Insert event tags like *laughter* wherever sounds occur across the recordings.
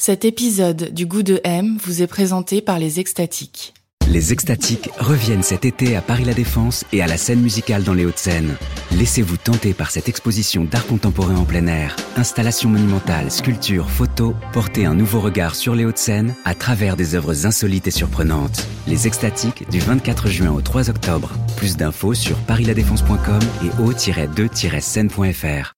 Cet épisode du goût de M vous est présenté par les Extatiques. Les Extatiques reviennent cet été à Paris La Défense et à la scène musicale dans les Hauts-de-Seine. Laissez-vous tenter par cette exposition d'art contemporain en plein air. Installations monumentales, sculptures, photos, portez un nouveau regard sur les Hauts-de-Seine à travers des œuvres insolites et surprenantes. Les Extatiques du 24 juin au 3 octobre. Plus d'infos sur parisladéfense.com et au-2-scène.fr.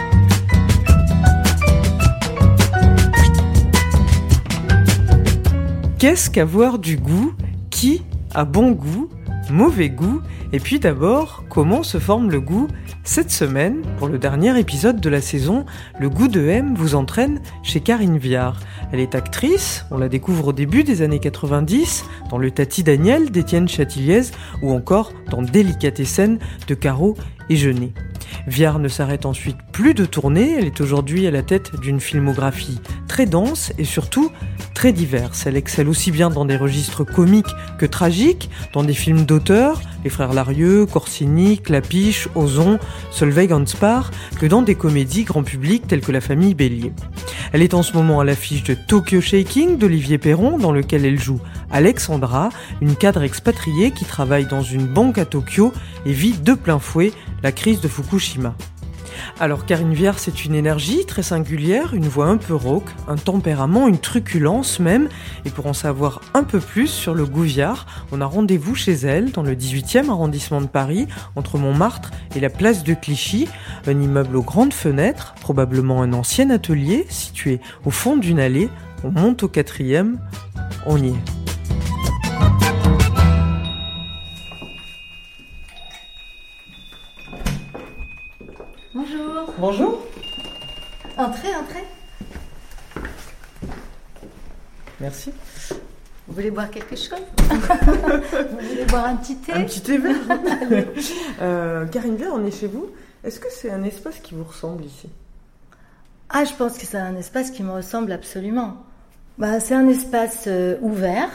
Qu'est-ce qu'avoir du goût? Qui a bon goût? Mauvais goût? Et puis d'abord, comment se forme le goût? Cette semaine, pour le dernier épisode de la saison, le goût de M vous entraîne chez Karine Viard. Elle est actrice, on la découvre au début des années 90, dans Le Tati Daniel d'Étienne Chatiliez ou encore dans Délicatessen de Caro et Jeunet. Viard ne s'arrête ensuite plus de tourner, elle est aujourd'hui à la tête d'une filmographie très dense et surtout très diverse. Elle excelle aussi bien dans des registres comiques que tragiques, dans des films d'auteur, les frères Larieux, Corsini, Clapiche, Ozon, Solveig Hanspar, que dans des comédies grand public telles que La famille Bélier. Elle est en ce moment à l'affiche de Tokyo Shaking d'Olivier Perron, dans lequel elle joue Alexandra, une cadre expatriée qui travaille dans une banque à Tokyo et vit de plein fouet la crise de Fukushima. Alors Karine Viard, c'est une énergie très singulière, une voix un peu rauque, un tempérament, une truculence même. Et pour en savoir un peu plus sur le Gouviard, on a rendez-vous chez elle, dans le 18e arrondissement de Paris, entre Montmartre et la place de Clichy, un immeuble aux grandes fenêtres, probablement un ancien atelier situé au fond d'une allée. On monte au quatrième, on y est. Bonjour. Entrez, entrez. Merci. Vous voulez boire quelque chose? *laughs* Vous voulez boire un petit thé? Un petit thé vert. *laughs* euh, Karine Viard, on est chez vous. Est-ce que c'est un espace qui vous ressemble ici? Ah, je pense que c'est un espace qui me ressemble absolument. Bah, c'est un espace euh, ouvert.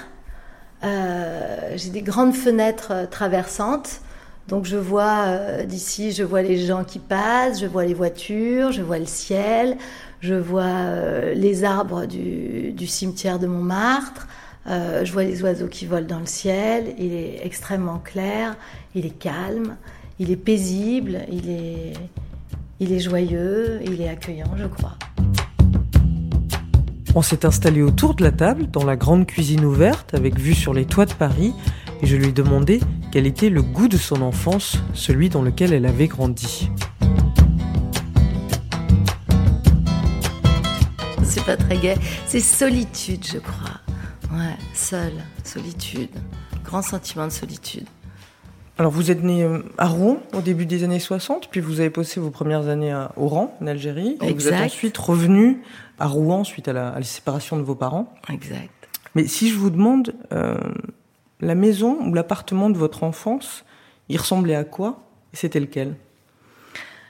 Euh, J'ai des grandes fenêtres traversantes. Donc je vois euh, d'ici, je vois les gens qui passent, je vois les voitures, je vois le ciel, je vois euh, les arbres du, cimetière de Montmartre, euh, je vois les oiseaux qui volent dans le ciel. Il est extrêmement clair, il est calme, il est paisible, il est, il est joyeux, il est accueillant, je crois. On s'est installé autour de la table dans la grande cuisine ouverte avec vue sur les toits de Paris et je lui ai demandé quel était le goût de son enfance, celui dans lequel elle avait grandi? C'est pas très gai, c'est solitude, je crois. Ouais, seul, solitude, grand sentiment de solitude. Alors vous êtes né euh, à Rouen au début des années 60, puis vous avez passé vos premières années à Oran, en Algérie. Et vous êtes ensuite revenu à Rouen suite à la, à la, séparation de vos parents. Exact. Mais si je vous demande, euh, la maison ou l'appartement de votre enfance, il ressemblait à quoi Et c'était lequel?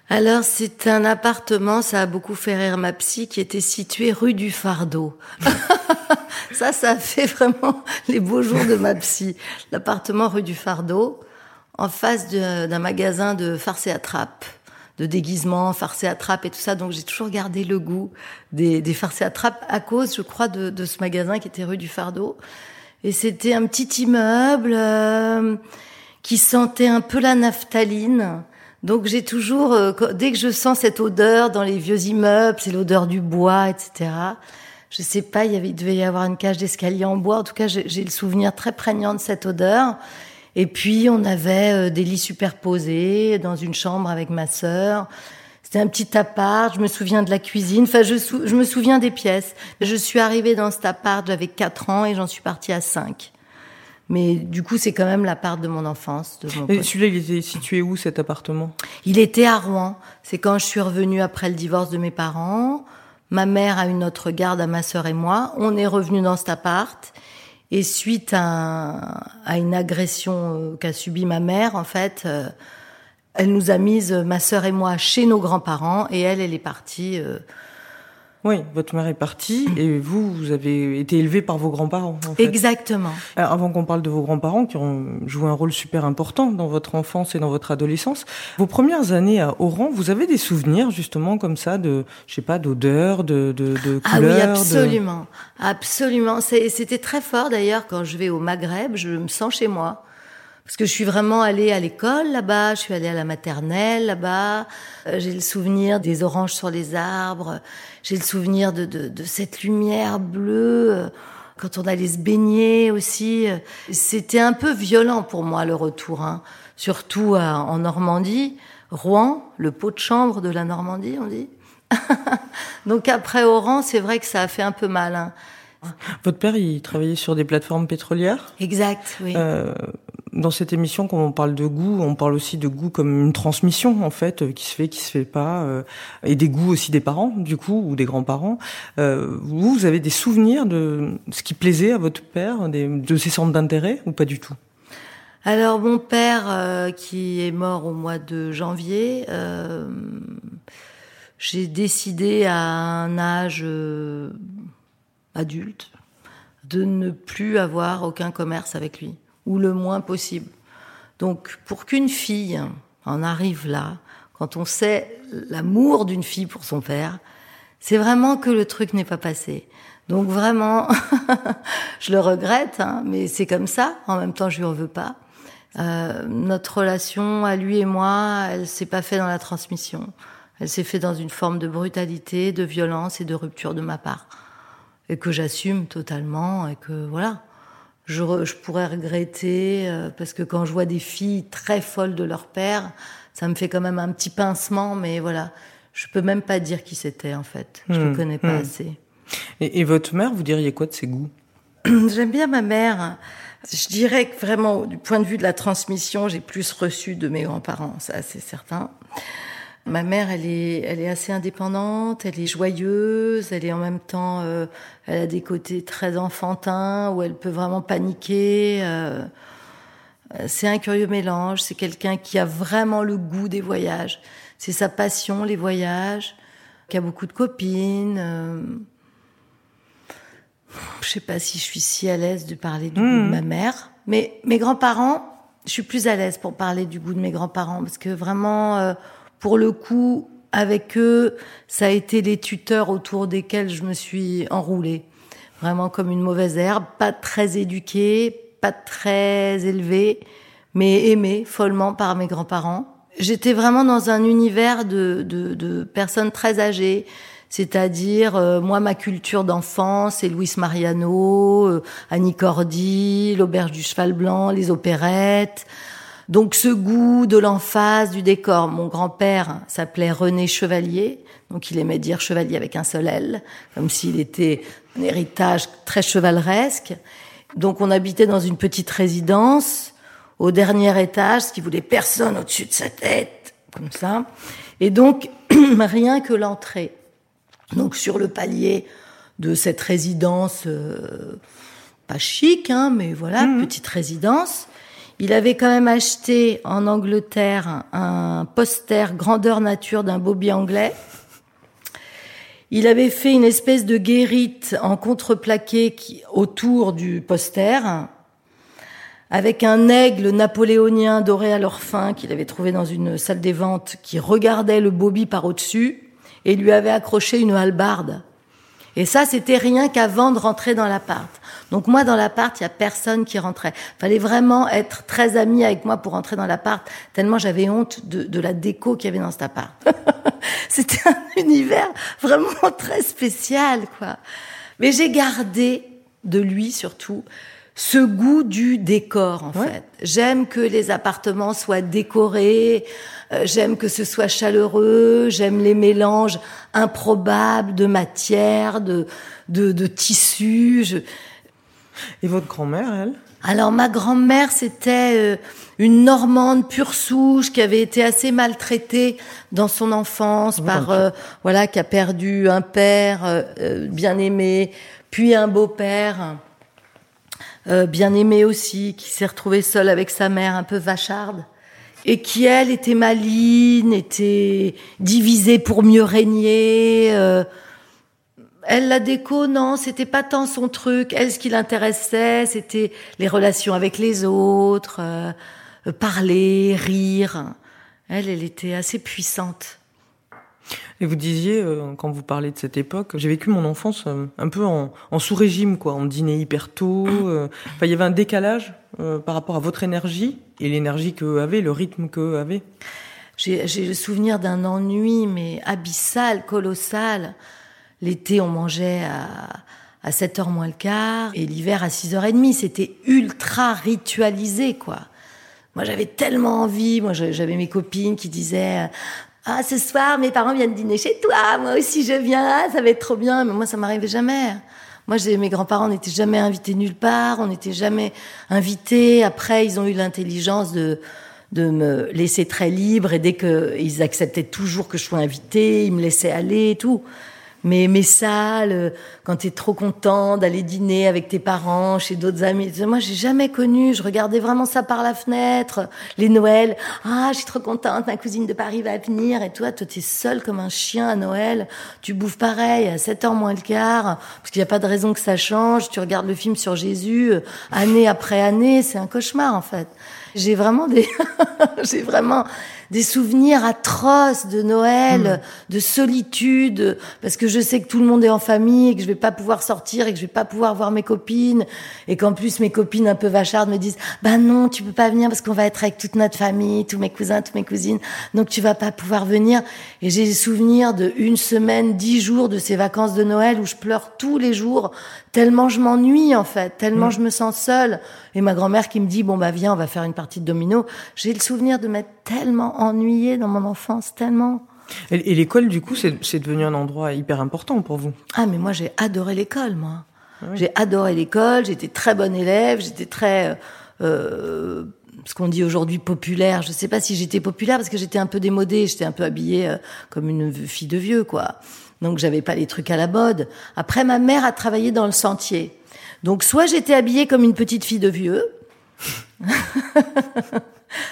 Alors, c'est un appartement, ça a beaucoup fait rire ma psy, qui était situé rue du Fardeau. *laughs* ça, ça a fait vraiment les beaux jours de ma psy. L'appartement rue du Fardeau, en face d'un magasin de farce et attrape, de déguisement, farce et attrape et tout ça. Donc, j'ai toujours gardé le goût des, farces et attrape à cause, je crois, de, ce magasin qui était rue du Fardeau. Et c'était un petit immeuble euh, qui sentait un peu la naphtaline. Donc j'ai toujours, euh, dès que je sens cette odeur dans les vieux immeubles, c'est l'odeur du bois, etc. Je sais pas, il, devait y avoir une cage d'escalier en bois. En tout cas, j'ai le souvenir très prégnant de cette odeur. Et puis on avait euh, des lits superposés dans une chambre avec ma sœur. C'était un petit appart. Je me souviens de la cuisine. Enfin, je, je me souviens des pièces. Je suis arrivée dans cet appart, j'avais 4 ans et j'en suis partie à 5. Mais du coup, c'est quand même l'appart de mon enfance. De mon et celui-là, il était situé où cet appartement? Il était à Rouen. C'est quand je suis revenue après le divorce de mes parents. Ma mère a eu notre garde à ma sœur et moi. On est revenu dans cet appart. Et suite à, à une agression qu'a subie ma mère, en fait, elle nous a mises, ma sœur et moi, chez nos grands-parents, et elle, elle est partie oui, votre mère est partie et vous, vous avez été élevé par vos grands-parents. En fait. Exactement. Alors, avant qu'on parle de vos grands-parents qui ont joué un rôle super important dans votre enfance et dans votre adolescence, vos premières années à Oran, vous avez des souvenirs justement comme ça de, je sais pas, d'odeur, de, de, de Ah oui, absolument, absolument. C'était très fort d'ailleurs quand je vais au Maghreb, je me sens chez moi. Parce que je suis vraiment allée à l'école là-bas, je suis allée à la maternelle là-bas. Euh, j'ai le souvenir des oranges sur les arbres. J'ai le souvenir de, de, de, cette lumière bleue euh, quand on allait se baigner aussi. C'était un peu violent pour moi le retour, hein. surtout en Normandie. Rouen, le pot de chambre de la Normandie, on dit. *laughs* Donc après Oran, c'est vrai que ça a fait un peu mal. Hein. Votre père, il travaillait sur des plateformes pétrolières? Exact, oui. Euh, dans cette émission, quand on parle de goût, on parle aussi de goût comme une transmission en fait, euh, qui se fait, qui se fait pas, euh, et des goûts aussi des parents, du coup, ou des grands-parents. Euh, vous, vous avez des souvenirs de ce qui plaisait à votre père, de ses centres d'intérêt, ou pas du tout? Alors mon père, qui est mort au mois de janvier, j'ai décidé à un âge adulte de ne plus avoir aucun commerce avec lui ou le moins possible. Donc pour qu'une fille en arrive là, quand on sait l'amour d'une fille pour son père, c'est vraiment que le truc n'est pas passé. Donc vraiment, *laughs* je le regrette, hein, mais c'est comme ça. En même temps, je lui en veux pas. Euh, notre relation à lui et moi, elle s'est pas faite dans la transmission. Elle s'est faite dans une forme de brutalité, de violence et de rupture de ma part, et que j'assume totalement et que voilà je, je pourrais regretter euh, parce que quand je vois des filles très folles de leur père, ça me fait quand même un petit pincement, mais voilà, je peux même pas dire qui c'était en fait. Je ne hmm, connais pas hmm. assez. Et, et, votre mère, vous diriez quoi de ses goûts? *clears throat* J'aime bien ma mère. Je dirais que vraiment, du point de vue de la transmission, j'ai plus reçu de mes grands-parents, ça c'est certain. Ma mère, elle est, elle est assez indépendante, elle est joyeuse, elle est en même temps, euh, elle a des côtés très enfantins où elle peut vraiment paniquer. Euh, c'est un curieux mélange. C'est quelqu'un qui a vraiment le goût des voyages. C'est sa passion, les voyages. Qui a beaucoup de copines. Euh, je sais pas si je suis si à l'aise de parler du goût de mmh. ma mère, mais mes grands-parents, je suis plus à l'aise pour parler du goût de mes grands-parents parce que vraiment pour le coup, avec eux, ça a été les tuteurs autour desquels je me suis enroulée. Vraiment comme une mauvaise herbe, pas très éduquée, pas très élevée, mais aimée follement par mes grands-parents. J'étais vraiment dans un univers de, de, de personnes très âgées, c'est-à-dire euh, moi ma culture d'enfance c'est Luis Mariano, euh, Annie Cordy, l'auberge du cheval blanc, les opérettes. Donc ce goût de l'emphase du décor. Mon grand-père s'appelait René Chevalier, donc il aimait dire chevalier avec un seul L, comme s'il était un héritage très chevaleresque. Donc on habitait dans une petite résidence au dernier étage, ce qui voulait personne au-dessus de sa tête, comme ça. Et donc *clears throat* rien que l'entrée. Donc sur le palier de cette résidence, euh, pas chic, hein, mais voilà, mmh. petite résidence. Il avait quand même acheté en Angleterre un poster grandeur nature d'un bobby anglais. Il avait fait une espèce de guérite en contreplaqué autour du poster, avec un aigle napoléonien doré à leur qu'il avait trouvé dans une salle des ventes qui regardait le bobby par au-dessus et lui avait accroché une hallebarde. Et ça, c'était rien qu'avant de rentrer dans l'appart. Donc moi, dans l'appart, il y a personne qui rentrait. Fallait vraiment être très ami avec moi pour rentrer dans l'appart, tellement j'avais honte de, de, la déco qu'il y avait dans cet appart. *laughs* c'était un univers vraiment très spécial, quoi. Mais j'ai gardé de lui surtout ce goût du décor en fait. J'aime que les appartements soient décorés, euh, j'aime que ce soit chaleureux, j'aime les mélanges improbables de matières, de de, de tissus. Et votre grand-mère, elle? Alors ma grand-mère, c'était euh, une Normande pure souche qui avait été assez maltraitée dans son enfance par euh, voilà qui a perdu un père bien aimé, puis un beau-père euh, bien aimée aussi, qui s'est retrouvée seule avec sa mère, un peu vacharde, et qui elle était maligne, était divisée pour mieux régner. euh, elle, la déco, non, c'était pas tant son truc. Elle, ce qui l'intéressait, c'était les relations avec les autres, euh, euh, parler, rire. Elle, elle était assez puissante. Et vous disiez, euh, quand vous parlez de cette époque, j'ai vécu mon enfance euh, un peu en, en sous-régime, quoi. On dînait hyper tôt. euh, *coughs* Enfin, il y avait un décalage euh, par rapport à votre énergie et l'énergie que eux avaient, le rythme que eux avaient. J'ai le souvenir d'un ennui, mais abyssal, colossal. L'été, on mangeait à, à 7h moins le quart, et l'hiver à 6h30. C'était ultra ritualisé, quoi. Moi, j'avais tellement envie. Moi, j'avais mes copines qui disaient Ah, ce soir, mes parents viennent dîner chez toi. Moi aussi, je viens. Ah, ça va être trop bien. Mais moi, ça m'arrivait jamais. Moi, mes grands-parents n'étaient jamais invités nulle part. On n'était jamais invités. Après, ils ont eu l'intelligence de de me laisser très libre et dès que ils acceptaient toujours que je sois invitée, ils me laissaient aller et tout. Mais mes salles, euh, quand t'es trop content d'aller dîner avec tes parents, chez d'autres amis, moi j'ai jamais connu. Je regardais vraiment ça par la fenêtre. Les Noëls, ah je suis trop contente, ma cousine de Paris va venir et toi, toi t'es seul comme un chien à Noël. Tu bouffes pareil à 7 heures moins le quart, parce qu'il n'y a pas de raison que ça change. Tu regardes le film sur Jésus, euh, année après année, c'est un cauchemar en fait. J'ai vraiment des, *laughs* j'ai vraiment des souvenirs atroces de Noël, de solitude, parce que je sais que tout le monde est en famille et que je vais pas pouvoir sortir et que je vais pas pouvoir voir mes copines et qu'en plus mes copines un peu vachardes me disent bah non tu peux pas venir parce qu'on va être avec toute notre famille, tous mes cousins, toutes mes cousines, donc tu vas pas pouvoir venir. Et j'ai des souvenirs de une semaine, dix jours de ces vacances de Noël où je pleure tous les jours tellement je m'ennuie en fait, tellement je me sens seule. Et ma grand-mère qui me dit bon bah viens on va faire une partie de domino. J'ai le souvenir de m'être tellement ennuyée dans mon enfance, tellement. Et, et l'école, du coup, c'est devenu un endroit hyper important pour vous? Ah mais moi j'ai adoré l'école moi. J'ai adoré l'école, j'étais très bonne élève, j'étais très euh, ce qu'on dit aujourd'hui populaire. Je sais pas si j'étais populaire parce que j'étais un peu démodée, j'étais un peu habillée euh, comme une fille de vieux quoi. Donc j'avais pas les trucs à la mode. Après ma mère a travaillé dans le sentier. Donc soit j'étais habillée comme une petite fille de vieux, *laughs*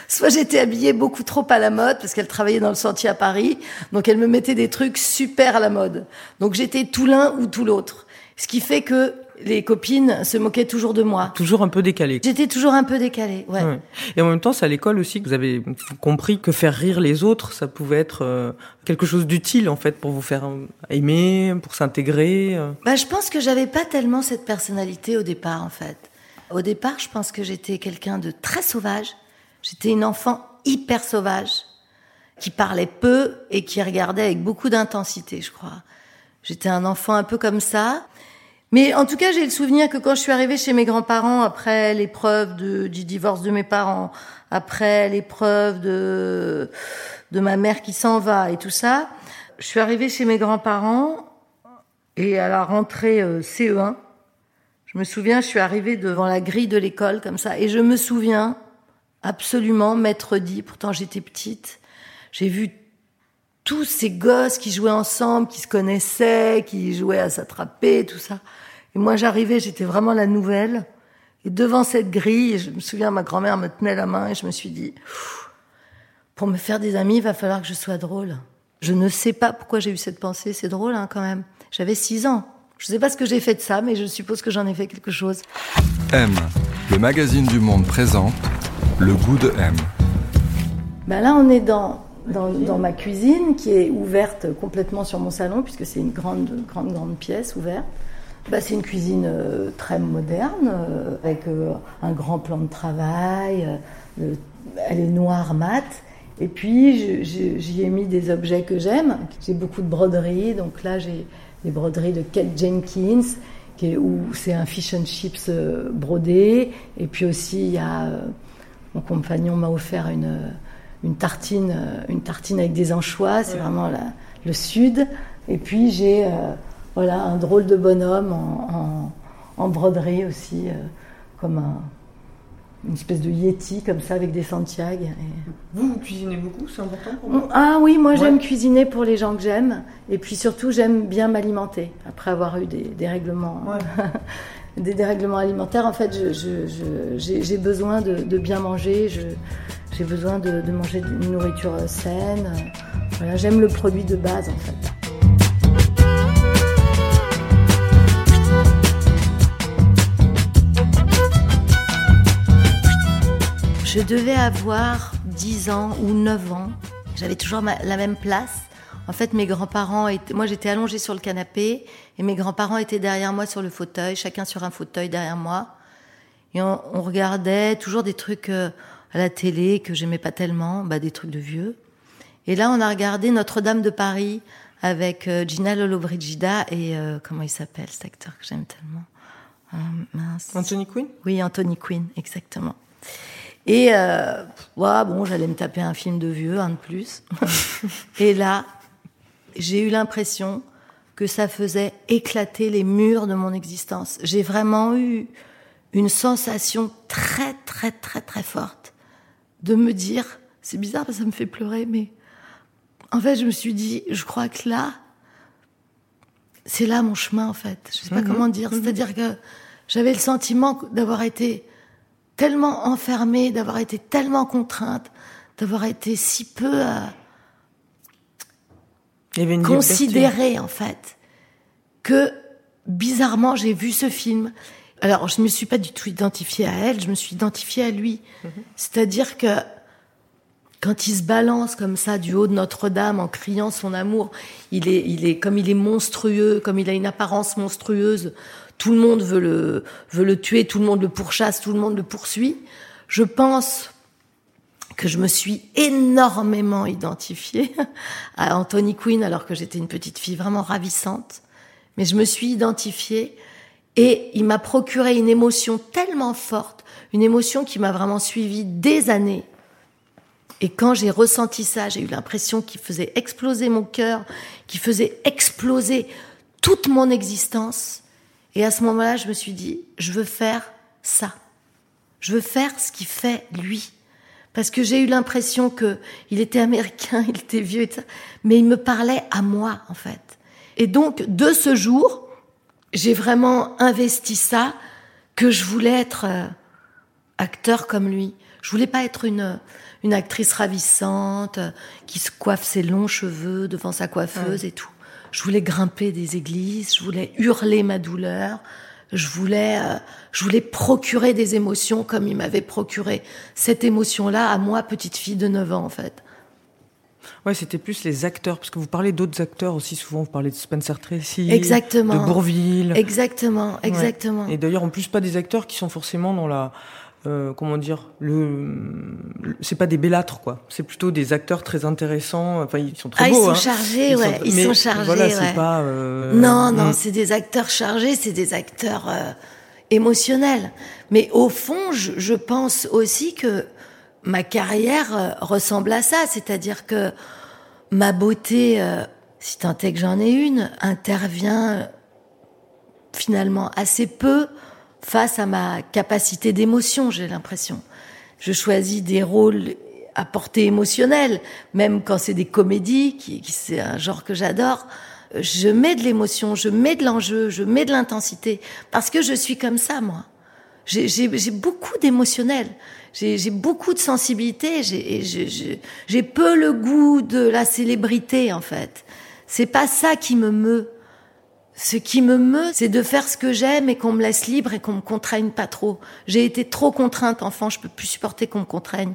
soit j'étais habillée beaucoup trop à la mode parce qu'elle travaillait dans le sentier à Paris, donc elle me mettait des trucs super à la mode. Donc j'étais tout l'un ou tout l'autre. Ce qui fait que les copines se moquaient toujours de moi. Toujours un peu décalé. J'étais toujours un peu décalée, ouais. Ouais. Et en même temps, c'est à l'école aussi que vous avez compris que faire rire les autres, ça pouvait être euh, quelque chose d'utile en fait pour vous faire euh, aimer, pour s'intégrer. euh. Bah, je pense que j'avais pas tellement cette personnalité au départ, en fait. Au départ, je pense que j'étais quelqu'un de très sauvage. J'étais une enfant hyper sauvage, qui parlait peu et qui regardait avec beaucoup d'intensité, je crois. J'étais un enfant un peu comme ça. Mais en tout cas, j'ai le souvenir que quand je suis arrivée chez mes grands-parents, après l'épreuve du divorce de mes parents, après l'épreuve de, de ma mère qui s'en va et tout ça, je suis arrivée chez mes grands-parents et à la rentrée euh, CE1, je me souviens, je suis arrivée devant la grille de l'école comme ça, et je me souviens absolument, maître dit, pourtant j'étais petite, j'ai vu tous ces gosses qui jouaient ensemble, qui se connaissaient, qui jouaient à s'attraper, tout ça. Et moi j'arrivais, j'étais vraiment la nouvelle, et devant cette grille, je me souviens, ma grand-mère me tenait la main, et je me suis dit, pour me faire des amis, il va falloir que je sois drôle. Je ne sais pas pourquoi j'ai eu cette pensée, c'est drôle hein, quand même. J'avais six ans. Je ne sais pas ce que j'ai fait de ça, mais je suppose que j'en ai fait quelque chose. M, le magazine du monde présente le goût de M. Ben là, on est dans, dans, dans ma cuisine qui est ouverte complètement sur mon salon, puisque c'est une grande, grande, grande pièce ouverte. Ben, c'est une cuisine euh, très moderne, euh, avec euh, un grand plan de travail. le- elle est noire mat. Et puis, j'y ai mis des objets que j'aime. J'ai beaucoup de broderies. Donc là, j'ai des broderies de Kate Jenkins, qui est, où c'est un fish and chips brodé. Et puis aussi, il y a... mon compagnon m'a offert une, une tartine, une tartine avec des anchois. C'est vraiment la- le sud. Et puis j'ai voilà un drôle de bonhomme en, en- en broderie aussi, euh, comme un- une espèce de yeti comme ça avec des Santiago. Et- Vous, vous cuisinez beaucoup, c'est important pour vous? Ah oui, moi Ouais. j'aime cuisiner pour les gens que j'aime. Et puis surtout, j'aime bien m'alimenter après avoir eu des, des règlements. *laughs* des dérèglements alimentaires, en fait, j'ai besoin de, bien manger, j'ai besoin de, manger une nourriture saine. Voilà, j'aime le produit de base, en fait. Je devais avoir 10 ans ou 9 ans. J'avais toujours la même place. En fait, mes grands-parents étaient, moi j'étais allongée sur le canapé et mes grands-parents étaient derrière moi sur le fauteuil, chacun sur un fauteuil derrière moi. Et on, regardait toujours des trucs euh, à la télé que j'aimais pas tellement, bah, des trucs de vieux. Et là, on a regardé Notre-Dame de Paris avec euh, Gina Lollobrigida et euh, comment il s'appelle cet acteur que j'aime tellement? Anthony Quinn? Oui, Anthony Quinn, exactement. Et euh, bon, j'allais me taper un film de vieux, un de plus. *laughs* et là, j'ai eu l'impression que ça faisait éclater les murs de mon existence. J'ai vraiment eu une sensation très, très, très, très forte de me dire, c'est bizarre parce que ça me fait pleurer, mais en fait, je me suis dit, je crois que là, c'est là mon chemin, en fait. Je sais pas mhm. comment dire. Mhm. C'est-à-dire que j'avais le sentiment d'avoir été tellement enfermée, d'avoir été tellement contrainte, d'avoir été si peu euh, considérée en fait, que bizarrement j'ai vu ce film. Alors je ne me suis pas du tout identifiée à elle, je me suis identifiée à lui. Mhm. C'est-à-dire que quand il se balance comme ça du haut de Notre-Dame en criant son amour, il est, il est comme il est monstrueux, comme il a une apparence monstrueuse tout le monde veut le, veut le tuer, tout le monde le pourchasse, tout le monde le poursuit. Je pense que je me suis énormément identifiée *laughs* à Anthony Quinn alors que j'étais une petite fille vraiment ravissante. Mais je me suis identifiée et il m'a procuré une émotion tellement forte, une émotion qui m'a vraiment suivie des années. Et quand j'ai ressenti ça, j'ai eu l'impression qu'il faisait exploser mon cœur, qu'il faisait exploser toute mon existence. Et à ce moment-là, je me suis dit, je veux faire ça. Je veux faire ce qu'il fait lui. Parce que j'ai eu l'impression que il était américain, *laughs* il était vieux, et ça, mais il me parlait à moi, en fait. Et donc, de ce jour, j'ai vraiment investi ça, que je voulais être euh, acteur comme lui. Je voulais pas être une, une actrice ravissante, euh, qui se coiffe ses longs cheveux devant sa coiffeuse et tout je voulais grimper des églises, je voulais hurler ma douleur, je voulais, euh, je voulais procurer des émotions comme il m'avait procuré cette émotion-là à moi, petite fille de 9 ans en fait. Ouais, c'était plus les acteurs, parce que vous parlez d'autres acteurs aussi souvent. Vous parlez de Spencer Tracy, exactement. de Bourville. Exactement, exactement. Et d'ailleurs, en plus, pas des acteurs qui sont forcément dans la euh, comment dire, le, c'est pas des bellâtres quoi. C'est plutôt des acteurs très intéressants. Enfin, ils sont très ah, beaux. Ils sont hein. chargés, ouais. ils sont chargés. Voilà, c'est pas. Euh... Non, non, hmm. c'est des acteurs chargés, c'est des acteurs euh, émotionnels. Mais au fond, je, je, pense aussi que ma carrière euh, ressemble à ça, c'est-à-dire que ma beauté, euh, si tant est que j'en ai une, intervient finalement assez peu face à ma capacité d'émotion, j'ai l'impression. Je choisis des rôles à portée émotionnelle, même quand c'est des comédies, qui, qui c'est un genre que j'adore. Je mets de l'émotion, je mets de l'enjeu, je mets de l'intensité, parce que je suis comme ça, moi. J'ai beaucoup d'émotionnel, j'ai beaucoup de sensibilité, j'ai peu le goût de la célébrité, en fait. C'est pas ça qui me meut. Ce qui me meut, c'est de faire ce que j'aime et qu'on me laisse libre et qu'on me contraigne pas trop. J'ai été trop contrainte enfant, je peux plus supporter qu'on me contraigne.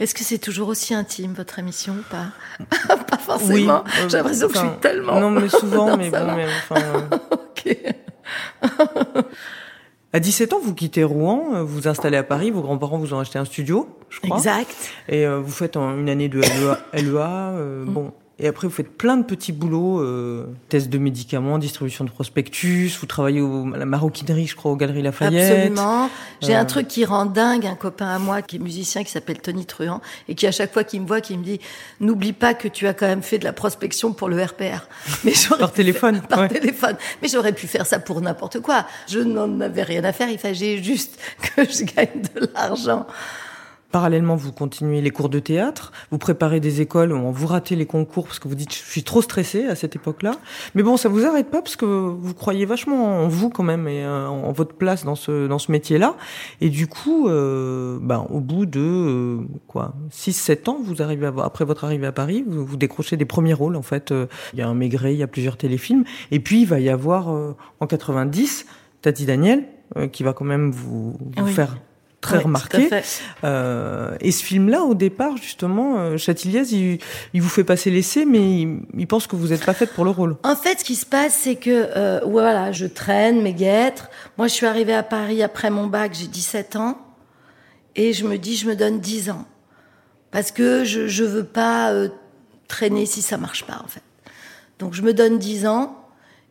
Est-ce que c'est toujours aussi intime votre émission ou pas? *laughs* Pas forcément. Oui, J'ai l'impression que je suis tellement. Non, mais souvent, *laughs* mais bon, mais enfin. *laughs* ok. À 17 ans, vous quittez Rouen, vous vous installez à Paris, vos grands-parents vous ont acheté un studio, je crois. Exact. Et euh, vous faites une année de LEA. LEA euh, mm. Bon, et après, vous faites plein de petits boulots, euh, tests de médicaments, distribution de prospectus, vous travaillez au, à la maroquinerie, je crois, aux Galeries Lafayette. Absolument. J'ai un euh. truc qui rend dingue un copain à moi qui est musicien, qui s'appelle Tony Truand, et qui à chaque fois qu'il me voit, qui me dit, n'oublie pas que tu as quand même fait de la prospection pour le RPR. Mais *laughs* par téléphone. par téléphone. Mais j'aurais pu faire ça pour n'importe quoi. Je n'en avais rien à faire. Il fallait juste que je gagne de l'argent. Parallèlement, vous continuez les cours de théâtre, vous préparez des écoles vous ratez les concours parce que vous dites je suis trop stressé à cette époque-là. Mais bon, ça vous arrête pas parce que vous croyez vachement en vous quand même et euh, en votre place dans ce dans ce métier-là. Et du coup, euh, ben, au bout de euh, quoi, 6-7 ans, vous arrivez à, après votre arrivée à Paris, vous, vous décrochez des premiers rôles. En fait, euh, il y a un Maigret, il y a plusieurs téléfilms, et puis il va y avoir en 90 Tati Daniel qui va quand même vous, vous oui. faire très Oui, remarqué. Euh, et ce film-là, au départ, justement, euh, Châtilliez, il, il vous fait passer l'essai, mais il, il pense que vous n'êtes pas faite pour le rôle. En fait, ce qui se passe, c'est que euh, voilà, je traîne mes guêtres. Moi, je suis arrivée à Paris après mon bac, j'ai 17 ans, et je me dis, je me donne 10 ans, parce que je je veux pas euh, traîner si ça marche pas, en fait. Donc, je me donne 10 ans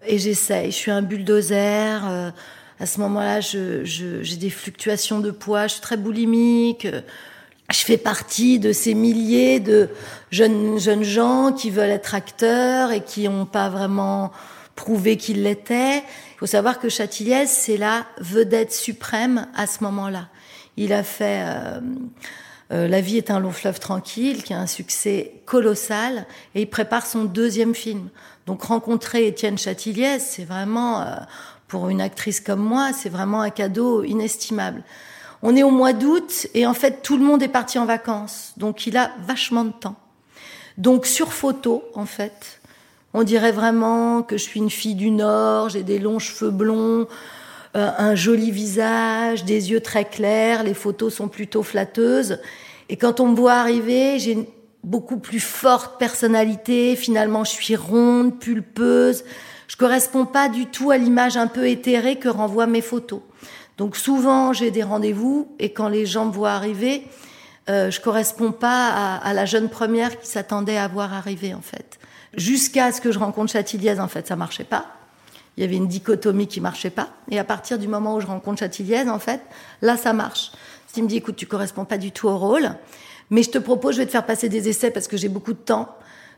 et j'essaye. Je suis un bulldozer. À ce moment-là, je, je, j'ai des fluctuations de poids. Je suis très boulimique. je fais partie de ces milliers de jeunes, jeunes gens qui veulent être acteurs et qui n'ont pas vraiment prouvé qu'ils l'étaient. Il faut savoir que Châtilliez, c'est la vedette suprême à ce moment-là. Il a fait euh, euh, La vie est un long fleuve tranquille, qui a un succès colossal, et il prépare son deuxième film. Donc rencontrer Étienne Châtilliez, c'est vraiment, euh, pour une actrice comme moi, c'est vraiment un cadeau inestimable. On est au mois d'août et en fait tout le monde est parti en vacances, donc il a vachement de temps. Donc sur photo, en fait, on dirait vraiment que je suis une fille du Nord, j'ai des longs cheveux blonds, euh, un joli visage, des yeux très clairs, les photos sont plutôt flatteuses. Et quand on me voit arriver, j'ai une beaucoup plus forte personnalité, finalement je suis ronde, pulpeuse, je corresponds pas du tout à l'image un peu éthérée que renvoient mes photos. Donc souvent j'ai des rendez-vous et quand les gens me voient arriver, euh, je corresponds pas à, à, la jeune première qui s'attendait à voir arriver en fait. Jusqu'à ce que je rencontre Châtilliez, en fait, ça marchait pas. Il y avait une dichotomie qui marchait pas. Et à partir du moment où je rencontre Châtilliez, en fait, là ça marche. Il me dit écoute, tu corresponds pas du tout au rôle, mais je te propose, je vais te faire passer des essais parce que j'ai beaucoup de temps.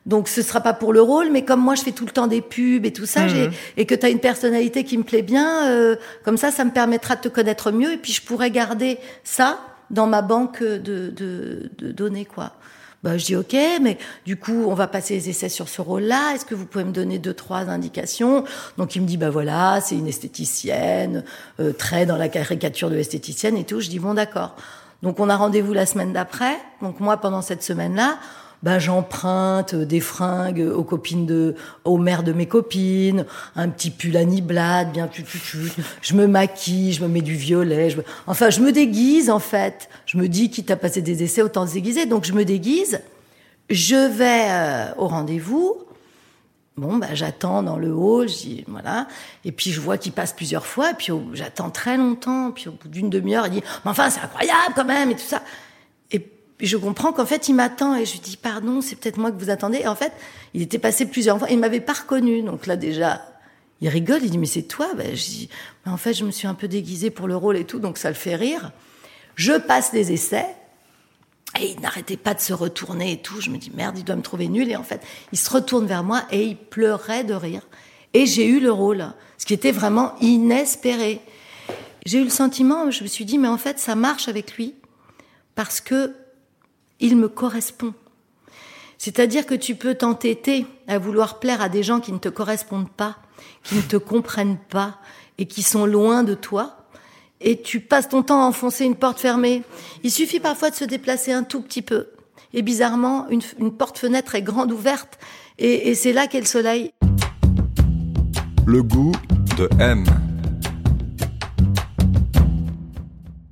Donc ce sera pas pour le rôle, mais comme moi je fais tout le temps des pubs et tout ça, j'ai et que tu as une personnalité qui me plaît bien, euh, comme ça, ça me permettra de te connaître mieux et puis je pourrais garder ça dans ma banque de, de, de données quoi. Bah, je dis ok, mais du coup, on va passer les essais sur ce rôle-là. Est-ce que vous pouvez me donner deux, trois indications? Donc, il me dit, bah voilà, c'est une esthéticienne, euh, très dans la caricature de l'esthéticienne et tout. Je dis, bon, d'accord. Donc, on a rendez-vous la semaine d'après. Donc, moi, pendant cette semaine-là, bah, j'emprunte des fringues aux copines de, aux mères de mes copines, un petit pull à niblade, bien tu, tu, tu. Je me maquille, je me mets du violet, je enfin, je me déguise, en fait. Je me dis, quitte à passer des essais, autant se déguiser. Donc, je me déguise. Je vais euh, au rendez-vous. Bon, bah, j'attends dans le hall, je voilà. Et puis, je vois qu'il passe plusieurs fois, et puis, j'attends très longtemps. Puis, au bout d'une demi-heure, il dit, mais enfin, c'est incroyable quand même, et tout ça. Puis je comprends qu'en fait, il m'attend et je lui dis pardon, c'est peut-être moi que vous attendez. Et en fait, il était passé plusieurs fois, il m'avait pas reconnu. Donc là déjà, il rigole, il dit mais c'est toi? Ben, je dis mais en fait, je me suis un peu déguisée pour le rôle et tout, donc ça le fait rire. Je passe les essais et il n'arrêtait pas de se retourner et tout. Je me dis merde, il doit me trouver nul. Et en fait, il se retourne vers moi et il pleurait de rire. Et j'ai eu le rôle, ce qui était vraiment inespéré. J'ai eu le sentiment, je me suis dit mais en fait, ça marche avec lui parce que il me correspond. C'est-à-dire que tu peux t'entêter à vouloir plaire à des gens qui ne te correspondent pas, qui ne te comprennent pas et qui sont loin de toi. Et tu passes ton temps à enfoncer une porte fermée. Il suffit parfois de se déplacer un tout petit peu. Et bizarrement, une, une porte-fenêtre est grande ouverte. Et, et c'est là qu'est le soleil. Le goût de M.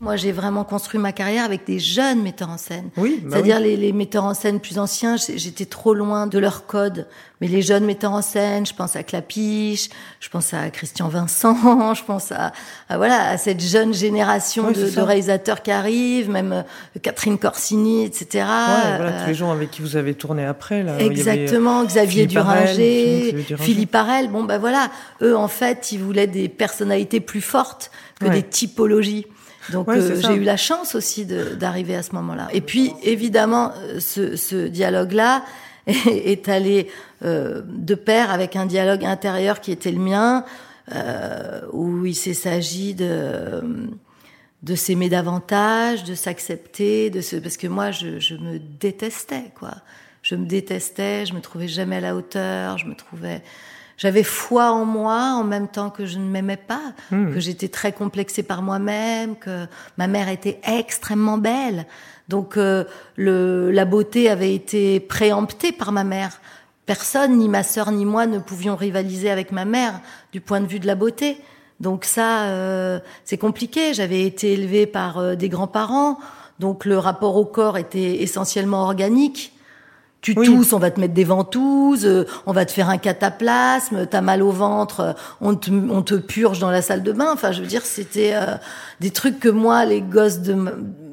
Moi, j'ai vraiment construit ma carrière avec des jeunes metteurs en scène. Oui, bah C'est-à-dire oui. les, les metteurs en scène plus anciens, j'étais trop loin de leur code. Mais les jeunes metteurs en scène, je pense à Clapiche, je pense à Christian Vincent, *laughs* je pense à, à, voilà à cette jeune génération Oui, de, de réalisateurs qui arrivent, même euh, Catherine Corsini, etc. Ouais, voilà, Euh, tous les gens avec qui vous avez tourné après. Là, avait, Exactement, Xavier Philippe Arel, Duringer, Philippe. Philippe Arel. Bon, ben voilà, eux, en fait, ils voulaient des personnalités plus fortes que Ouais. des typologies. Donc, Ouais, euh, j'ai eu la chance aussi d'arriver à ce moment-là. Et puis, évidemment, euh, ce, ce dialogue-là est, *laughs* est allé euh, de pair avec un dialogue intérieur qui était le mien, euh, où il s'agit de de s'aimer davantage, de s'accepter, de se, parce que moi, je, je me détestais, quoi. Je me détestais, je me trouvais jamais à la hauteur, je me trouvais, j'avais foi en moi en même temps que je ne m'aimais pas, Hmm. que j'étais très complexée par moi-même, que ma mère était extrêmement belle. Donc euh, le, la beauté avait été préemptée par ma mère. Personne, ni ma sœur ni moi, ne pouvions rivaliser avec ma mère du point de vue de la beauté. Donc ça, euh, c'est compliqué. J'avais été élevée par euh, des grands-parents, donc le rapport au corps était essentiellement organique. Tu Oui. tousses, on va te mettre des ventouses, euh, on va te faire un cataplasme, t'as mal au ventre, euh, on te, on te purge dans la salle de bain. Enfin, je veux dire, c'était euh, des trucs que moi, les gosses de ma,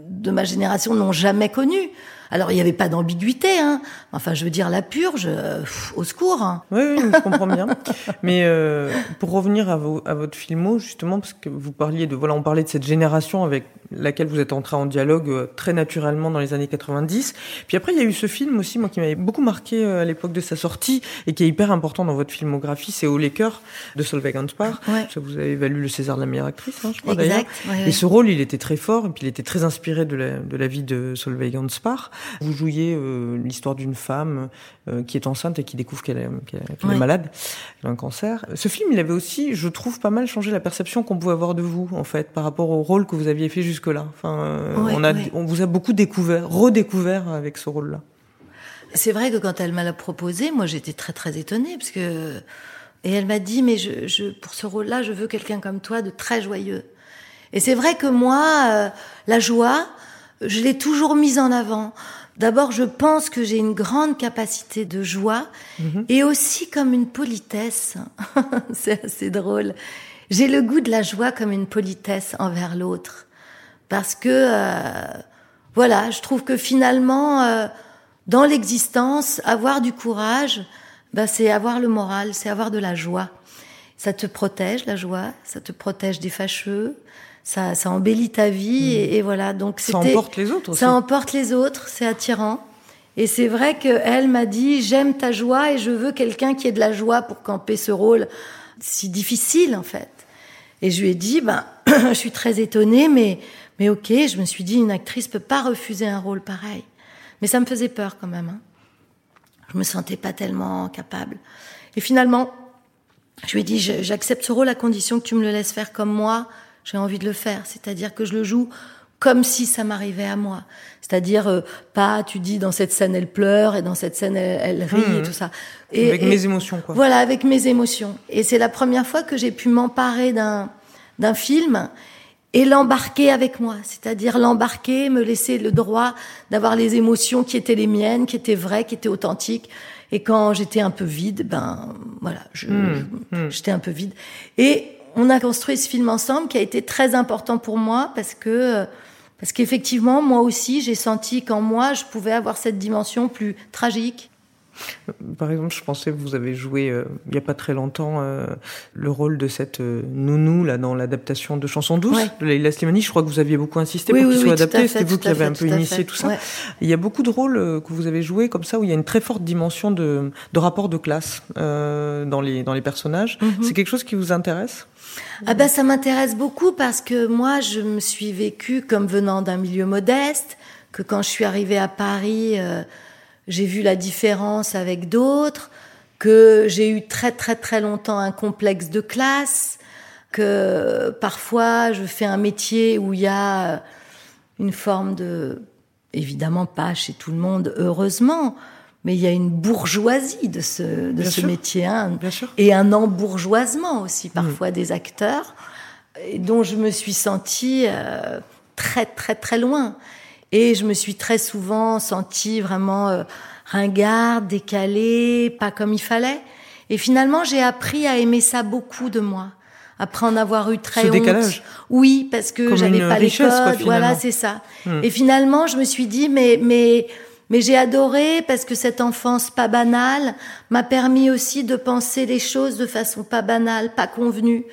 de ma génération n'ont jamais connus. Alors, il n'y avait pas d'ambiguïté, hein. Enfin, je veux dire, la purge, euh, pff, au secours. hein. Oui, oui, je comprends bien. *laughs* Mais euh, pour revenir à, vos, à votre filmo, justement, parce que vous parliez de, voilà, on parlait de cette génération avec laquelle vous êtes entré en dialogue euh, très naturellement dans les années 90. Puis après, il y a eu ce film aussi, moi, qui m'avait beaucoup marqué euh, à l'époque de sa sortie et qui est hyper important dans votre filmographie, c'est Au cœurs de Solveig Anspar. Ouais. Ça, vous avez valu le César de la meilleure actrice, hein, je crois d'ailleurs. Exact. ouais, Et ouais. ce rôle, il était très fort, et puis il était très inspiré de la, de la vie de Solveig Anspar. Vous jouiez euh, l'histoire d'une femme euh, qui est enceinte et qui découvre qu'elle est, qu'elle est- qu'elle est Ouais. malade, qu'elle a un cancer. Ce film, il avait aussi, je trouve, pas mal changé la perception qu'on pouvait avoir de vous, en fait, par rapport au rôle que vous aviez fait jusque-là. Enfin, euh, Ouais, on, a, ouais. on vous a beaucoup découvert, redécouvert avec ce rôle-là. C'est vrai que quand elle m'a proposé, moi j'étais très très étonnée parce que et elle m'a dit mais je, je pour ce rôle-là, je veux quelqu'un comme toi de très joyeux. Et c'est vrai que moi euh, la joie, je l'ai toujours mise en avant. D'abord, je pense que j'ai une grande capacité de joie et aussi comme une politesse. *laughs* c'est assez drôle. J'ai le goût de la joie comme une politesse envers l'autre parce que euh, voilà, je trouve que finalement, euh, dans l'existence, avoir du courage, ben, c'est avoir le moral, c'est avoir de la joie. Ça te protège, la joie, ça te protège des fâcheux, ça, ça embellit ta vie, et, et voilà. Donc Ça emporte les autres aussi. ça emporte les autres, c'est attirant. Et c'est vrai qu'elle m'a dit, j'aime ta joie et je veux quelqu'un qui ait de la joie pour camper ce rôle si difficile, en fait. Et je lui ai dit, ben, *clears throat* je suis très étonnée, mais, mais ok, je me suis dit, une actrice peut pas refuser un rôle pareil. Mais ça me faisait peur quand même. Hein. Je me sentais pas tellement capable. Et finalement, je lui ai dit, j'accepte ce rôle à condition que tu me le laisses faire comme moi, j'ai envie de le faire. C'est-à-dire que je le joue comme si ça m'arrivait à moi. C'est-à-dire, euh, pas, tu dis, dans cette scène, elle pleure, et dans cette scène, elle, elle rit, et tout ça. Et, avec et- mes émotions, quoi. voilà, avec mes émotions. Et c'est la première fois que j'ai pu m'emparer d'un d'un film et l'embarquer avec moi, c'est-à-dire l'embarquer, me laisser le droit d'avoir les émotions qui étaient les miennes, qui étaient vraies, qui étaient authentiques. Et quand j'étais un peu vide, ben voilà, je- je- j'étais un peu vide. Et on a construit ce film ensemble qui a été très important pour moi parce que parce qu'effectivement, moi aussi, j'ai senti qu'en moi, je pouvais avoir cette dimension plus tragique, Par exemple, je pensais que vous avez joué euh, il y a pas très longtemps euh, le rôle de cette euh, nounou là dans l'adaptation de Chansons douces Ouais. de Leila Slimani. Je crois que vous aviez beaucoup insisté Oui, pour oui, qu'il soit adapté. C'était vous qui avez fait, un peu initié fait. tout ça. Ouais. Il y a beaucoup de rôles que vous avez joués comme ça où il y a une très forte dimension de, de rapport de classe dans les dans les personnages. Mhm. C'est quelque chose qui vous intéresse? Ah ben ça m'intéresse beaucoup parce que moi je me suis vécue comme venant d'un milieu modeste, que quand je suis arrivée à Paris, euh, j'ai vu la différence avec d'autres, que j'ai eu très très très longtemps un complexe de classe, que parfois je fais un métier où il y a une forme de, évidemment pas chez tout le monde, heureusement, mais il y a une bourgeoisie de ce, de ce métier, hein, Bien sûr. et un embourgeoisement aussi parfois des acteurs, et dont je me suis sentie euh, très très très loin. Et je me suis très souvent sentie vraiment euh, ringarde, décalée, pas comme il fallait. Et finalement, j'ai appris à aimer ça beaucoup de moi. Après en avoir eu très Ce honte. décalage. Oui, parce que j'avais pas les richesse, quoi, codes. Voilà, c'est ça. Hmm. Et finalement, je me suis dit, mais mais mais j'ai adoré parce que cette enfance pas banale m'a permis aussi de penser les choses de façon pas banale, pas convenue.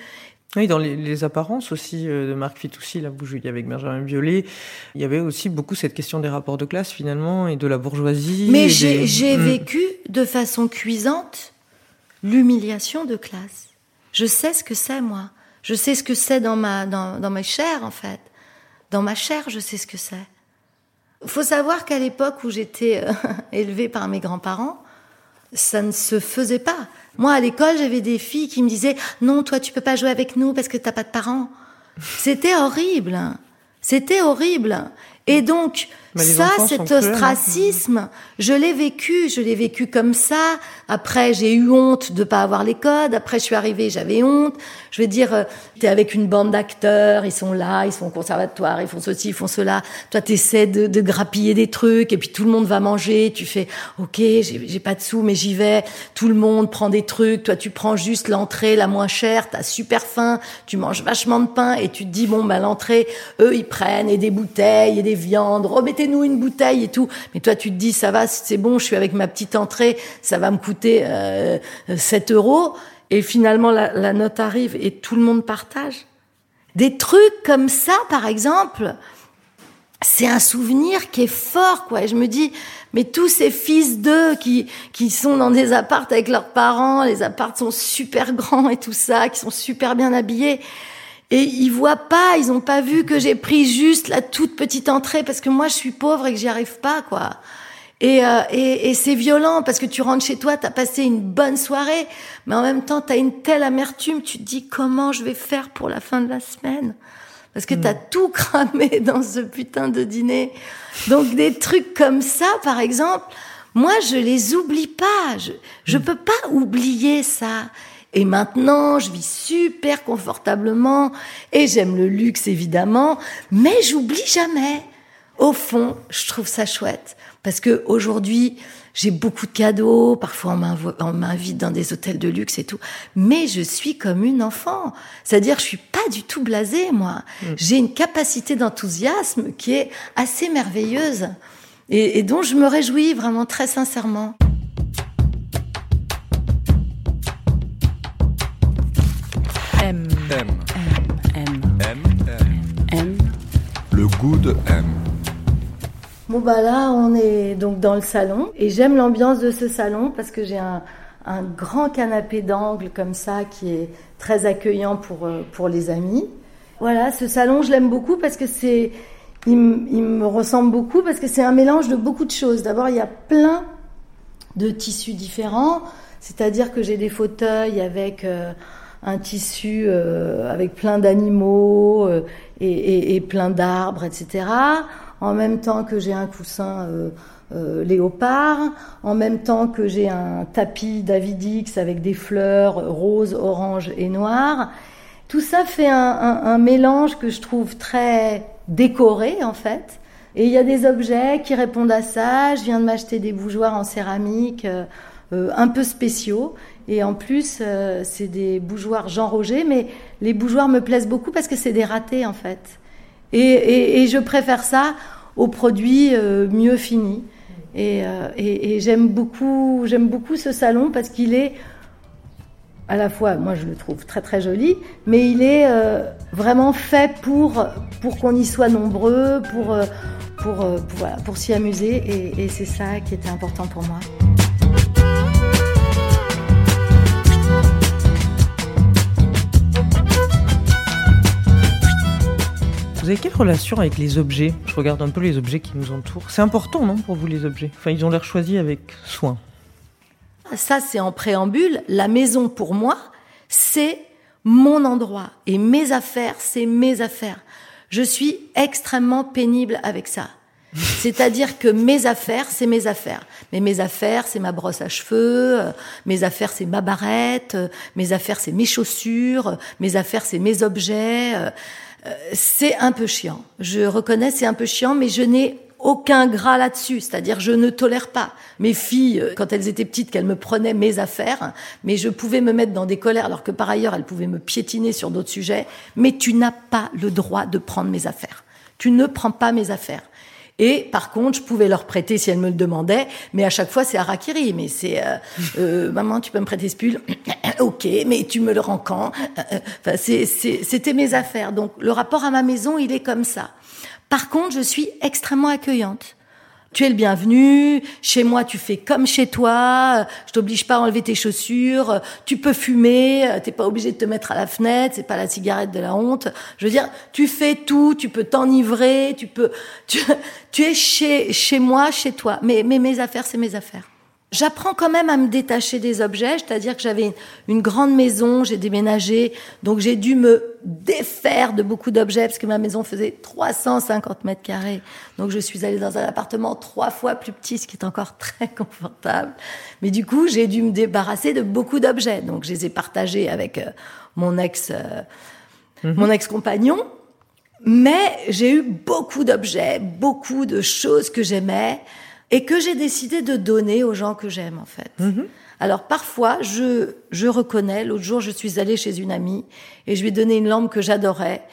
Oui, dans les, les apparences aussi euh, de Marc Fitoussi, là jouiez avec Benjamin Biolay, il y avait aussi beaucoup cette question des rapports de classe finalement et de la bourgeoisie. Mais des- j'ai vécu de façon cuisante l'humiliation de classe. Je sais ce que c'est moi. Je sais ce que c'est dans ma dans, dans mes chairs en fait. Dans ma chair, je sais ce que c'est. Faut savoir qu'à l'époque où j'étais euh, *laughs* élevée par mes grands-parents, ça ne se faisait pas. Moi, à l'école, j'avais des filles qui me disaient non, toi, tu peux pas jouer avec nous parce que t'as pas de parents. C'était horrible. C'était horrible. Et donc, ça, cet ostracisme, je l'ai vécu, je l'ai vécu comme ça. Après, j'ai eu honte de pas avoir les codes. Après, je suis arrivée, j'avais honte. Je veux dire, euh, t'es avec une bande d'acteurs, ils sont là, ils sont au conservatoire, ils font ceci, ils font cela. Toi, t'essaies de, de grappiller des trucs, et puis tout le monde va manger. Tu fais, ok, j'ai pas de sous, mais j'y vais. Tout le monde prend des trucs. Toi, tu prends juste l'entrée la moins chère. T'as super faim. Tu manges vachement de pain, et tu te dis, bon, bah l'entrée, eux, ils prennent et des bouteilles et des viandes. Remettez-nous une bouteille et tout. Mais toi, tu te dis, ça va, c'est bon, je suis avec ma petite entrée, ça va me coûter euh, 7 euros. Et finalement, la, la, note arrive et tout le monde partage. Des trucs comme ça, par exemple, c'est un souvenir qui est fort, quoi. Et je me dis, mais tous ces fils d'eux qui, qui sont dans des appartes avec leurs parents, les appartes sont super grands et tout ça, qui sont super bien habillés. Et ils voient pas, ils ont pas vu que j'ai pris juste la toute petite entrée parce que moi je suis pauvre et que j'y arrive pas, quoi. Et, euh, et, et c'est violent parce que tu rentres chez toi, t'as passé une bonne soirée, mais en même temps t'as une telle amertume, tu te dis comment je vais faire pour la fin de la semaine? Parce que t'as mm. tout *laughs* cramé dans ce putain de dîner. Donc des trucs comme ça, par exemple, moi je les oublie pas, je je mm. peux pas oublier ça. Et maintenant, je vis super confortablement et j'aime le luxe évidemment, mais j'oublie jamais. Au fond, je trouve ça chouette parce que aujourd'hui, j'ai beaucoup de cadeaux, parfois on m'invite dans des hôtels de luxe et tout, mais je suis comme une enfant. C'est-à-dire, je suis pas du tout blasée, moi. Mm. J'ai une capacité d'enthousiasme qui est assez merveilleuse et, et dont je me réjouis vraiment très sincèrement. M. M. M. M. M. Le goût de M. Bon bah là, on est donc dans le salon et j'aime l'ambiance de ce salon parce que j'ai un, un, grand canapé d'angle comme ça qui est très accueillant pour euh, pour les amis. Voilà, ce salon, je l'aime beaucoup parce que c'est il, il, me ressemble beaucoup parce que c'est un mélange de beaucoup de choses. D'abord, il y a plein de tissus différents, c'est-à-dire que j'ai des fauteuils avec euh, un tissu euh, avec plein d'animaux euh, et, et, plein d'arbres, etc. En même temps que j'ai un coussin euh, euh, léopard, en même temps que j'ai un tapis Davidix avec des fleurs roses, oranges et noires. Tout ça fait un, un, un mélange que je trouve très décoré en fait. Et il y a des objets qui répondent à ça. Je viens de m'acheter des bougeoirs en céramique euh, un peu spéciaux. Et en plus, euh, c'est des bougeoirs Jean Roger, mais les bougeoirs me plaisent beaucoup parce que c'est des ratés en fait. Et, je préfère ça aux produits euh, mieux finis. Et, euh, et j'aime beaucoup, j'aime beaucoup ce salon parce qu'il est à la fois, moi je le trouve très très joli, mais il est vraiment fait pour pour qu'on y soit nombreux, pour pour pour, s'y amuser, et c'est ça qui était important pour moi. Vous avez quelle relation avec les objets? Je regarde un peu les objets qui nous entourent. C'est important, non, pour vous, les objets? Enfin, ils ont l'air choisis avec soin. Ça, c'est en préambule. La maison, pour moi, c'est mon endroit. Et mes affaires, c'est mes affaires. Je suis extrêmement pénible avec ça. *laughs* C'est-à-dire que mes affaires, c'est mes affaires. Mais mes affaires, c'est ma brosse à cheveux, euh, mes affaires, c'est ma barrette, euh, mes affaires, c'est mes chaussures, euh, mes affaires, c'est mes objets. Euh, c'est un peu chiant. Je reconnais, c'est un peu chiant, mais je n'ai aucun gras là-dessus, c'est-à-dire je ne tolère pas mes filles euh, quand elles étaient petites qu'elles me prenaient mes affaires, mais je pouvais me mettre dans des colères alors que par ailleurs elles pouvaient me piétiner sur d'autres sujets, mais tu n'as pas le droit de prendre mes affaires. Tu ne prends pas mes affaires. Et par contre, je pouvais leur prêter si elles me le demandaient, mais à chaque fois c'est Arakiri. Mais c'est euh, euh, maman, tu peux me prêter ce pull *coughs* Ok, mais tu me le rends quand *coughs* Enfin, c'était mes affaires. Donc le rapport à ma maison, il est comme ça. Par contre, je suis extrêmement accueillante tu es le bienvenu. Chez moi, tu fais comme chez toi. Je t'oblige pas à enlever tes chaussures. Tu peux fumer. T'es pas obligé de te mettre à la fenêtre. C'est pas la cigarette de la honte. Je veux dire, tu fais tout. Tu peux t'enivrer. Tu peux, tu, tu es chez, chez moi, chez toi. Mais, mais mes affaires, c'est mes affaires. J'apprends quand même à me détacher des objets, c'est-à-dire que j'avais une grande maison, j'ai déménagé, donc j'ai dû me défaire de beaucoup d'objets parce que ma maison faisait 350 mètres carrés. Donc je suis allée dans un appartement trois fois plus petit, ce qui est encore très *laughs* confortable. Mais du coup, j'ai dû me débarrasser de beaucoup d'objets. Donc je les ai partagés avec euh, mon ex, euh, mhm. mon ex-compagnon. Mais j'ai eu beaucoup d'objets, beaucoup de choses que j'aimais et que j'ai décidé de donner aux gens que j'aime en fait. Mhm. Alors parfois, je, je reconnais, l'autre jour je suis allée chez une amie et je lui ai donné une lampe que j'adorais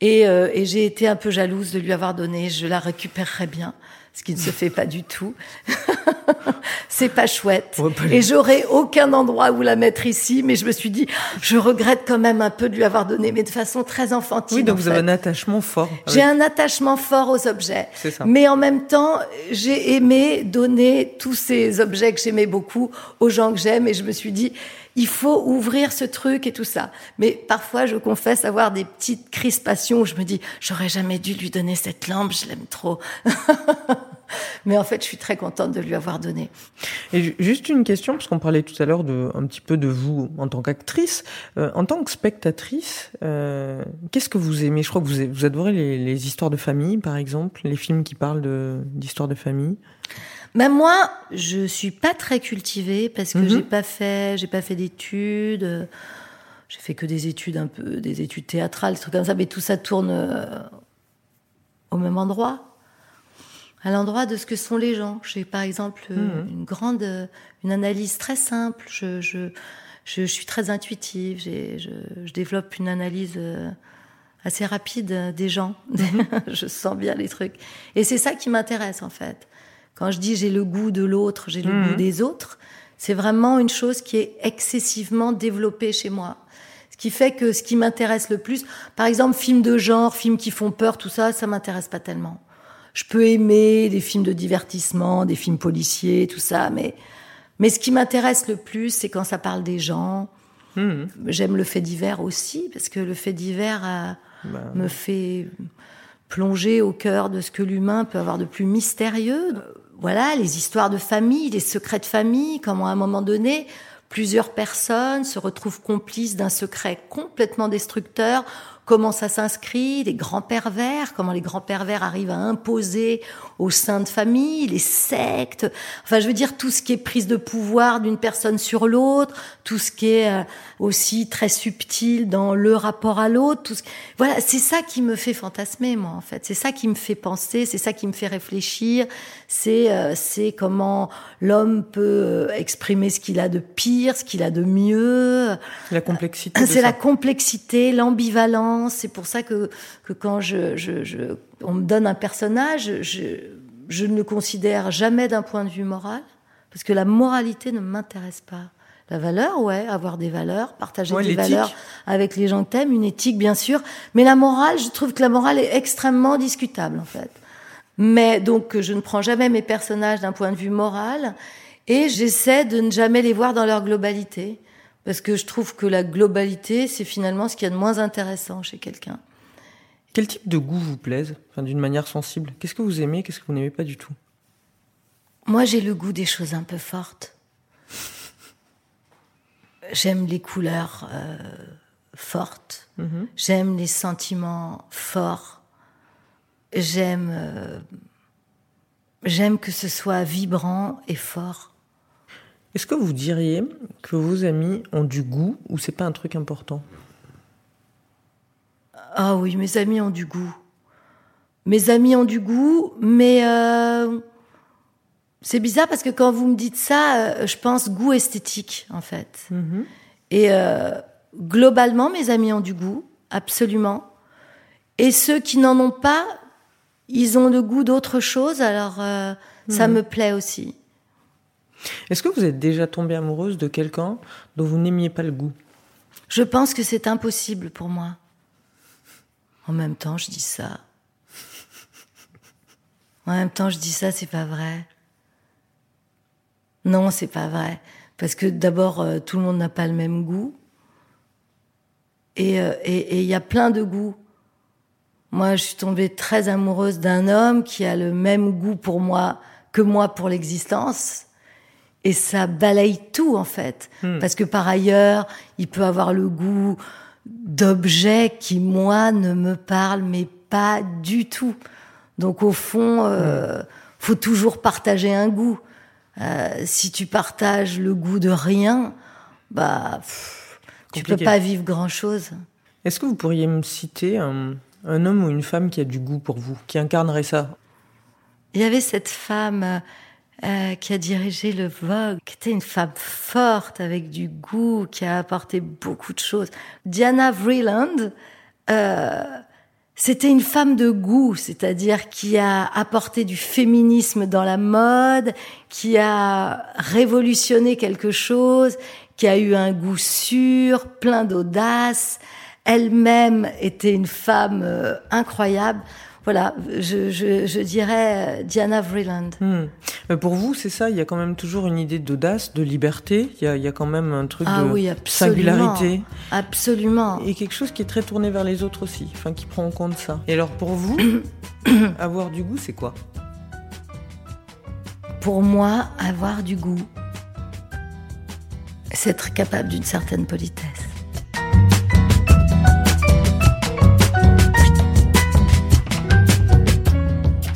et, euh, et j'ai été un peu jalouse de lui avoir donné, je la récupérerais bien ce qui ne se fait pas du tout. *laughs* c'est pas chouette. Et j'aurais aucun endroit où la mettre ici, mais je me suis dit, je regrette quand même un peu de lui avoir donné, mais de façon très enfantine. Oui, donc vous avez un attachement fort. J'ai un attachement fort aux objets. C'est ça. Mais en même temps, j'ai aimé donner tous ces objets que j'aimais beaucoup aux gens que j'aime, et je me suis dit, il faut ouvrir ce truc et tout ça. Mais parfois, je confesse avoir des petites crispations où je me dis, j'aurais jamais dû lui donner cette lampe, je l'aime trop. *laughs* Mais en fait, je suis très contente de lui avoir donné. Et juste une question, parce qu'on parlait tout à l'heure de un petit peu de vous en tant qu'actrice, euh, en tant que spectatrice, euh, qu'est-ce que vous aimez? Je crois que vous, vous adorez les, histoires de famille, par exemple, les films qui parlent d'histoires de famille. Même moi, je suis pas très cultivée parce que mhm. j'ai pas fait, j'ai pas fait d'études. J'ai fait que des études un peu, des études théâtrales, des trucs comme ça, mais tout ça tourne euh, au même endroit, à l'endroit de ce que sont les gens. J'ai par exemple mhm. une grande, une analyse très simple. Je, je, je, suis très intuitive. Je, je, développe une analyse euh, assez rapide des gens. Mhm. *laughs* je sens bien les trucs. Et c'est ça qui m'intéresse en fait. Quand je dis j'ai le goût de l'autre, j'ai le goût mhm. des autres, c'est vraiment une chose qui est excessivement développée chez moi. Ce qui fait que ce qui m'intéresse le plus, par exemple, films de genre, films qui font peur, tout ça, ça m'intéresse pas tellement. Je peux aimer des films de divertissement, des films policiers, tout ça, mais mais ce qui m'intéresse le plus, c'est quand ça parle des gens. Mhm. J'aime le fait divers aussi, parce que le fait divers euh, bah. me fait plonger au cœur de ce que l'humain peut avoir de plus mystérieux voilà, les histoires de famille, les secrets de famille, comment à un moment donné, plusieurs personnes se retrouvent complices d'un secret complètement destructeur comment ça s'inscrit, les grands pervers, comment les grands pervers arrivent à imposer au sein de famille, les sectes, enfin je veux dire tout ce qui est prise de pouvoir d'une personne sur l'autre, tout ce qui est euh, aussi très subtil dans le rapport à l'autre, tout ce... voilà, c'est ça qui me fait fantasmer moi en fait, c'est ça qui me fait penser, c'est ça qui me fait réfléchir, c'est euh, c'est comment l'homme peut euh, exprimer ce qu'il a de pire, ce qu'il a de mieux. La complexité. C'est la complexité, l'ambivalence c'est pour ça que, que quand je, je, on me donne un personnage, je, je ne le considère jamais d'un point de vue moral, parce que la moralité ne m'intéresse pas. La valeur, ouais, avoir des valeurs, partager des valeurs avec les gens que t'aimes, une éthique bien sûr, mais la morale, je trouve que la morale est extrêmement discutable en fait. Mais donc je ne prends jamais mes personnages d'un point de vue moral et j'essaie de ne jamais les voir dans leur globalité parce que je trouve que la globalité, c'est finalement ce qu'il y a de moins intéressant chez quelqu'un. Quel type de goût vous plaise, enfin, d'une manière sensible? Qu'est-ce que vous aimez, qu'est-ce que vous n'aimez pas du tout? Moi, j'ai le goût des choses un peu fortes. J'aime les couleurs euh, fortes. Mhm. J'aime les sentiments forts. J'aime, euh, j'aime que ce soit vibrant et fort. Est-ce que vous diriez que vos amis ont du goût ou c'est pas un truc important? Ah oui, mes amis ont du goût. Mes amis ont du goût, mais euh, c'est bizarre parce que quand vous me dites ça, euh, je pense goût esthétique en fait. Mhm. Et euh, globalement, mes amis ont du goût, absolument. Et ceux qui n'en ont pas, ils ont le goût d'autre chose, alors ça mhm. me plaît aussi. Est-ce que vous êtes déjà tombée amoureuse de quelqu'un dont vous n'aimiez pas le goût? Je pense que c'est impossible pour moi. En même temps, je dis ça. En même temps, je dis ça, c'est pas vrai. Non, c'est pas vrai. Parce que d'abord, euh, tout le monde n'a pas le même goût. Et euh, il y a plein de goûts. Moi, je suis tombée très amoureuse d'un homme qui a le même goût pour moi que moi pour l'existence. Et ça balaye tout, en fait. Hmm. Parce que par ailleurs, il peut avoir le goût d'objets qui, moi, ne me parlent, mais pas du tout. Donc, au fond, euh, hmm. faut toujours partager un goût. Euh, si tu partages le goût de rien, bah, tu peux pas vivre grand chose. Est-ce que vous pourriez me citer un, un homme ou une femme qui a du goût pour vous, qui incarnerait ça? Il y avait cette femme euh, qui a dirigé le Vogue, qui était une femme forte avec du goût, qui a apporté beaucoup de choses. Diana Vreeland, euh, c'était une femme de goût, c'est-à-dire qui a apporté du féminisme dans la mode, qui a révolutionné quelque chose, qui a eu un goût sûr, plein d'audace elle-même était une femme euh, incroyable. Voilà, je, dirais euh, Diana Vreeland. Hmm. pour vous, c'est ça, il y a quand même toujours une idée d'audace, de liberté, il y, a, quand même un truc ah de oui, singularité. Absolument. Et quelque chose qui est très tourné vers les autres aussi, enfin qui prend en compte ça. Et alors pour vous, *coughs* avoir du goût, c'est quoi? Pour moi, avoir du goût, c'est être capable d'une certaine politesse.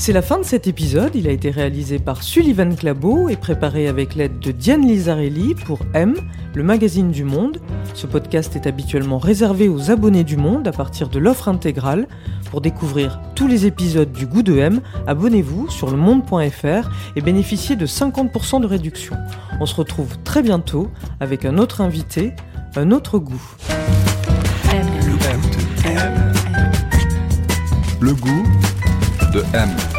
C'est la fin de cet épisode. Il a été réalisé par Sullivan Clabot et préparé avec l'aide de Diane Lizarelli pour M, le magazine du Monde. Ce podcast est habituellement réservé aux abonnés du Monde à partir de l'offre intégrale. Pour découvrir tous les épisodes du Goût de M, abonnez-vous sur le monde.fr et bénéficiez de 50% de réduction. On se retrouve très bientôt avec un autre invité, un autre goût. Le goût de M.